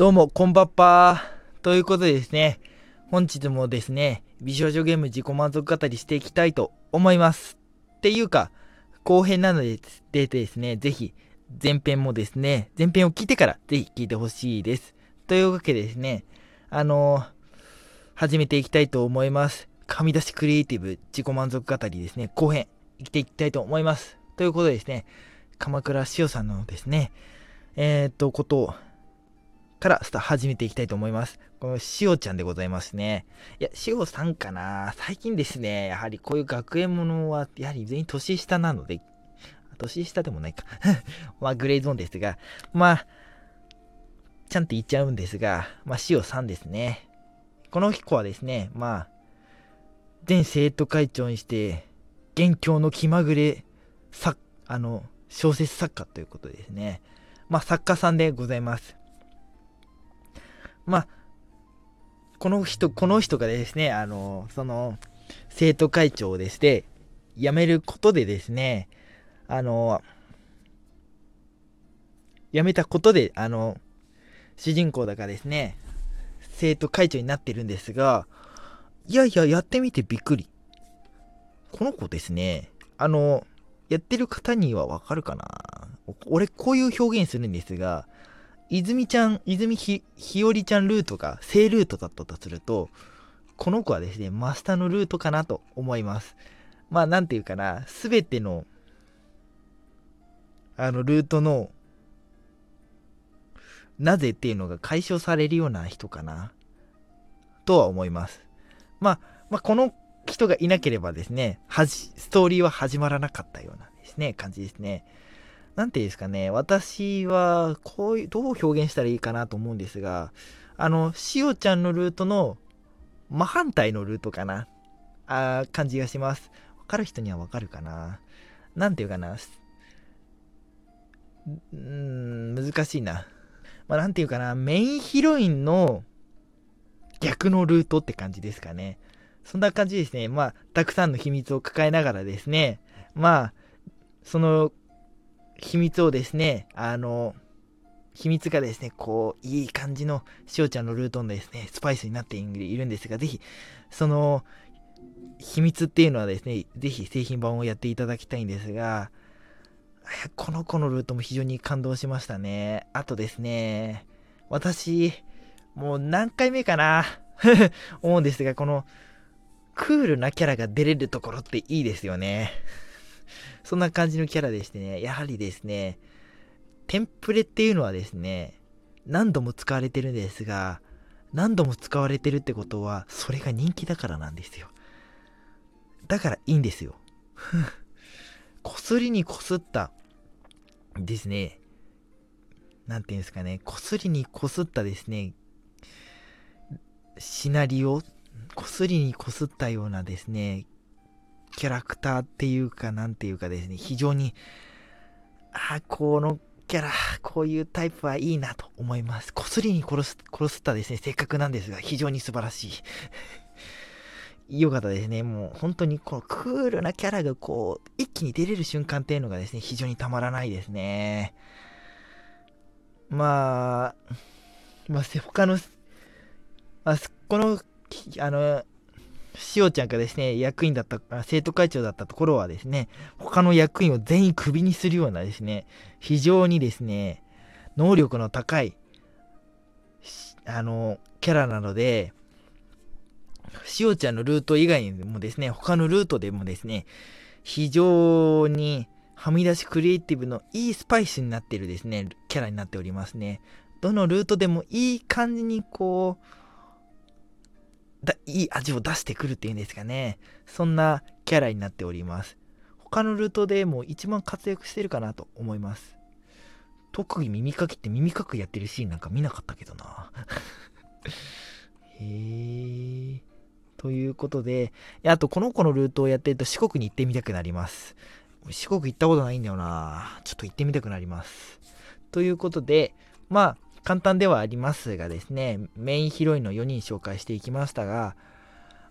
どうも、こんばっぱー。ということでですね、本日もですね、美少女ゲーム自己満足語りしていきたいと思います。っていうか、後編なのででですね、ぜひ、前編もですね、前編を聞いてからぜひ聞いてほしいです。というわけでですね、あのー、始めていきたいと思います。神出しクリエイティブ自己満足語りですね、後編、いっていきたいと思います。ということでですね、鎌倉しおさんのですね、えー、っと、ことを、からスタ始めていきたいと思います。このしおちゃんでございますね。いや、しおさんかな最近ですね、やはりこういう学園ものは、やはり全員年下なので、年下でもないか。まあ、グレーゾーンですが、まあ、ちゃんと言っちゃうんですが、まあ、しおさんですね。この子はですね、まあ、全生徒会長にして、元凶の気まぐれ、さ、あの、小説作家ということですね。まあ、作家さんでございます。まあ、この人、この人がですね、あの、その、生徒会長をですね、辞めることでですね、あの、辞めたことで、あの、主人公だからですね、生徒会長になってるんですが、いやいや、やってみてびっくり。この子ですね、あの、やってる方にはわかるかな俺、こういう表現するんですが、泉ちゃん、泉ひ、ひよりちゃんルートが正ルートだったとすると、この子はですね、マスターのルートかなと思います。まあ、なんていうかな、すべての、あの、ルートの、なぜっていうのが解消されるような人かな、とは思います。まあ、まあ、この人がいなければですね、はじ、ストーリーは始まらなかったようなですね、感じですね。なんていうんですかね、私は、こういう、どう表現したらいいかなと思うんですが、あの、しおちゃんのルートの真反対のルートかな、あ感じがします。わかる人にはわかるかな。なんていうかな、うん、難しいな。まあ、なんていうかな、メインヒロインの逆のルートって感じですかね。そんな感じですね。まあ、たくさんの秘密を抱えながらですね、まあ、その秘密をですね、あの、秘密がですね、こう、いい感じのしおちゃんのルートのですね、スパイスになっているんですが、ぜひ、その、秘密っていうのはですね、ぜひ製品版をやっていただきたいんですが、この子のルートも非常に感動しましたね。あとですね、私、もう何回目かな 思うんですが、この、クールなキャラが出れるところっていいですよね。そんな感じのキャラでしてね、やはりですね、テンプレっていうのはですね、何度も使われてるんですが、何度も使われてるってことは、それが人気だからなんですよ。だからいいんですよ。こすりにこすったですね、なんていうんですかね、こすりにこすったですね、シナリオ、こすりにこすったようなですね、キャラクターっていうか、なんていうかですね、非常に、あ、このキャラ、こういうタイプはいいなと思います。こすりに殺す、殺すったですね、性格なんですが、非常に素晴らしい。よかったですね。もう本当にこのクールなキャラがこう、一気に出れる瞬間っていうのがですね、非常にたまらないですね。まあ、まあ、他の、まあ、この、あの、しおちゃんがですね、役員だった、生徒会長だったところはですね、他の役員を全員クビにするようなですね、非常にですね、能力の高い、あの、キャラなので、しおちゃんのルート以外にもですね、他のルートでもですね、非常にはみ出しクリエイティブのいいスパイスになっているですね、キャラになっておりますね。どのルートでもいい感じにこう、だいい味を出してくるっていうんですかね。そんなキャラになっております。他のルートでも一番活躍してるかなと思います。特技耳かきって耳かきやってるシーンなんか見なかったけどな。へー。ということで、あとこの子のルートをやってると四国に行ってみたくなります。四国行ったことないんだよな。ちょっと行ってみたくなります。ということで、まあ、簡単ではありますがですね、メインヒロインの4人紹介していきましたが、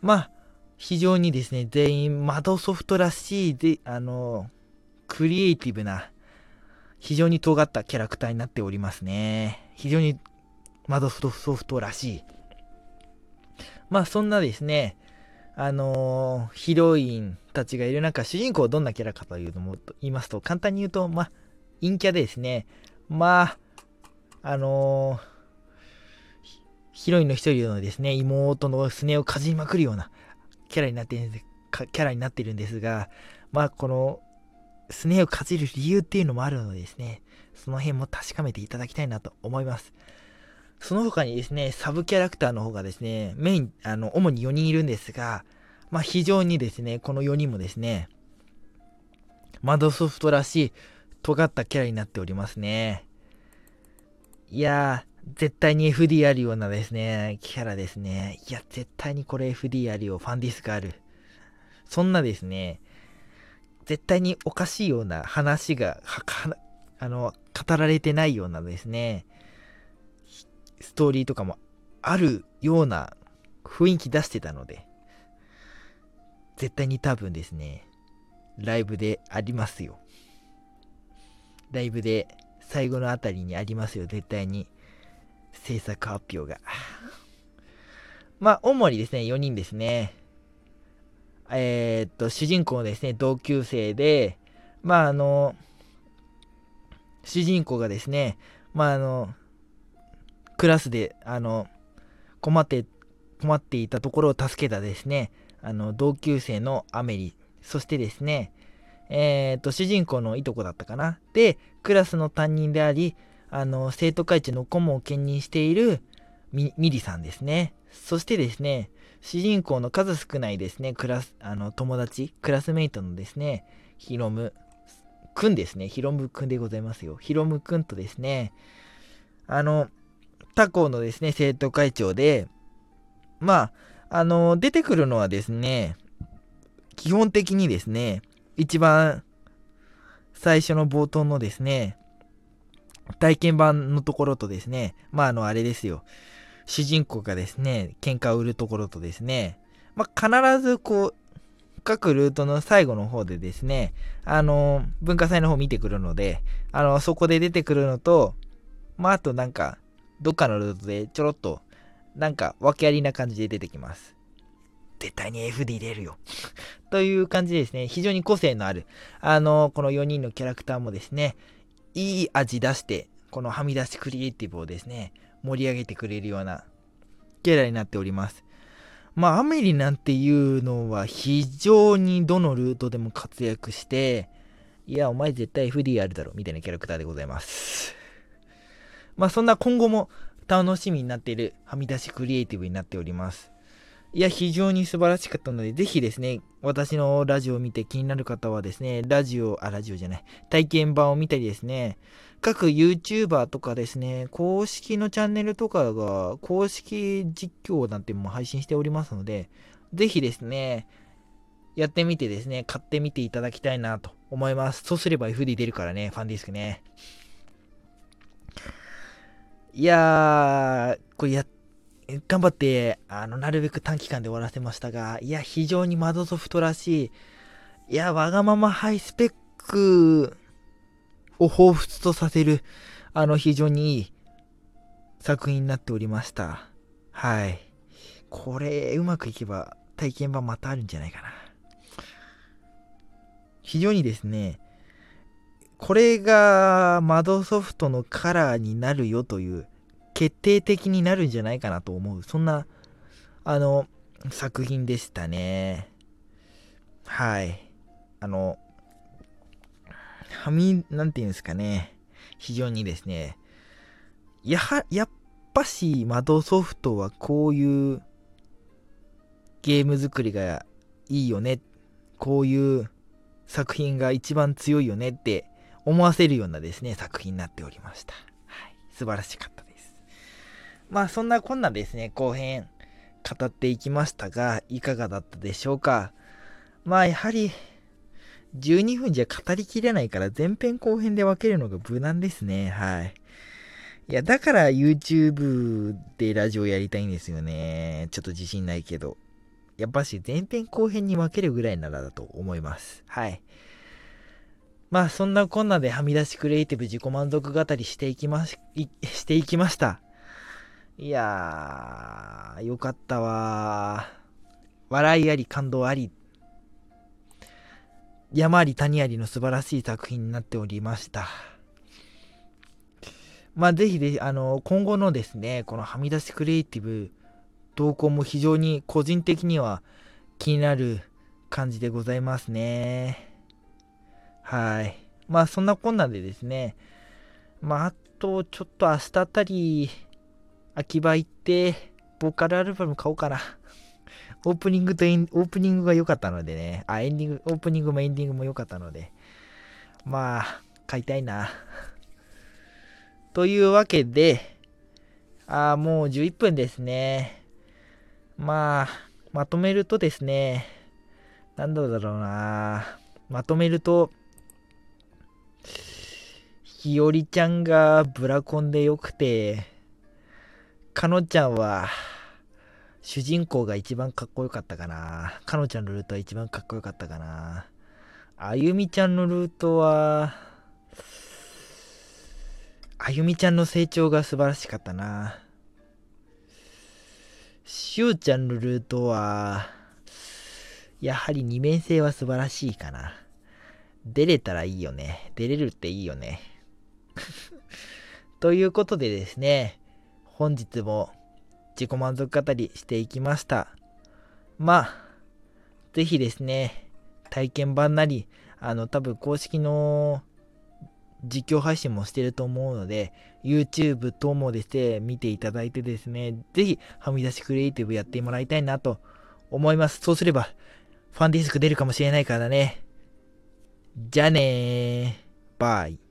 まあ、非常にですね、全員マドソフトらしいで、あの、クリエイティブな、非常に尖ったキャラクターになっておりますね。非常にマドソフトらしい。まあそんなですね、あの、ヒロインたちがいる中、主人公はどんなキャラかというのも言いますと、簡単に言うと、まあ、陰キャでですね、まあ、あのー、ヒロインの一人のですね、妹のすねをかじりまくるようなキャラになってるんでキャラになってるんですが、まあ、この、すねをかじる理由っていうのもあるのでですね、その辺も確かめていただきたいなと思います。その他にですね、サブキャラクターの方がですね、メイン、あの、主に4人いるんですが、まあ非常にですね、この4人もですね、マドソフトらしい尖ったキャラになっておりますね。いやー、絶対に FD あるようなですね、キャラですね。いや、絶対にこれ FD あるよ、ファンディスクある。そんなですね、絶対におかしいような話が、あの、語られてないようなですね、ストーリーとかもあるような雰囲気出してたので、絶対に多分ですね、ライブでありますよ。ライブで最後のあたりにありますよ、絶対に。制作発表が。まあ、主にですね、4人ですね。えー、っと、主人公ですね、同級生で、まあ、あの、主人公がですね、まあ、あの、クラスで、あの、困って、困っていたところを助けたですね、あの、同級生のアメリ、そしてですね、えー、っと、主人公のいとこだったかな。で、クラスの担任であり、あの、生徒会長の顧問を兼任しているミリさんですね。そしてですね、主人公の数少ないですね、クラス、あの、友達、クラスメイトのですね、ヒロムくんですね。ヒロムくんでございますよ。ヒロムくんとですね、あの、他校のですね、生徒会長で、まあ、あの、出てくるのはですね、基本的にですね、一番最初の冒頭のですね、体験版のところとですね、まあ、あの、あれですよ。主人公がですね、喧嘩を売るところとですね、まあ、必ずこう、各ルートの最後の方でですね、あの、文化祭の方見てくるので、あの、そこで出てくるのと、まあ、あとなんか、どっかのルートでちょろっと、なんか、訳ありな感じで出てきます。絶対に FD 入れるよ という感じですね、非常に個性のある、あの、この4人のキャラクターもですね、いい味出して、このはみ出しクリエイティブをですね、盛り上げてくれるようなキャラになっております。まあ、アメリなんていうのは非常にどのルートでも活躍して、いや、お前絶対 FD あるだろ、みたいなキャラクターでございます。まあそんな今後も楽しみになっているはみ出しクリエイティブになっております。いや、非常に素晴らしかったので、ぜひですね、私のラジオを見て気になる方はですね、ラジオ、あ、ラジオじゃない、体験版を見たりですね、各 YouTuber とかですね、公式のチャンネルとかが、公式実況なんても配信しておりますので、ぜひですね、やってみてですね、買ってみていただきたいなと思います。そうすれば FD 出るからね、ファンディスクね。いやー、これやっ、頑張って、あの、なるべく短期間で終わらせましたが、いや、非常にマドソフトらしい、いや、わがままハイスペックを彷彿とさせる、あの、非常にいい作品になっておりました。はい。これ、うまくいけば体験版またあるんじゃないかな。非常にですね、これが窓ソフトのカラーになるよという決定的になるんじゃないかなと思うそんなあの作品でしたねはいあのはみなんていうんですかね非常にですねやはやっぱし窓ソフトはこういうゲーム作りがいいよねこういう作品が一番強いよねって思わせるようなですね、作品になっておりました。はい。素晴らしかった。まあ、そんなこんなですね、後編語っていきましたが、いかがだったでしょうか？まあ、やはり、12分じゃ語りきれないから前編後編で分けるのが無難ですね。はい。いや、だから YouTube でラジオやりたいんですよね。ちょっと自信ないけど。やっぱし前編後編に分けるぐらいならだと思います。はい。まあそんなこんなではみ出しクリエイティブ自己満足語りしていきまししていきました。いやー、よかったわ笑いあり、感動あり、山あり谷ありの素晴らしい作品になっておりました。まあ、ぜひで、あの、今後のですね、このはみ出しクリエイティブ動向も非常に個人的には気になる感じでございますね。はい。まあ、そんなこんなでですね、まあ、あと、ちょっと明日あたり、秋葉行って、ボーカルアルバム買おうかな。オープニングとエンオープニングが良かったのでね、あ、エンディング、オープニングもエンディングも良かったので、まあ、買いたいな。というわけで、あ、もう11分ですね。まあ、まとめるとですね、なんだろうな。まとめると、ひよりちゃんがブラコンでよくて、かのちゃんは、主人公が一番かっこよかったかな。かのちゃんのルートは一番かっこよかったかな。あゆみちゃんのルートは、あゆみちゃんの成長が素晴らしかったな。しおちゃんのルートは、やはり二面性は素晴らしいかな。出れたらいいよね。出れるっていいよね。ということでですね、本日も自己満足語りしていきました。まあ、ぜひですね、体験版なり、あの、多分公式の実況配信もしてると思うので、YouTube 等もですね、見ていただいてですね、ぜひ、はみ出しクリエイティブやってもらいたいなと思います。そうすれば、ファンディスク出るかもしれないからね。じゃあねー。バイ。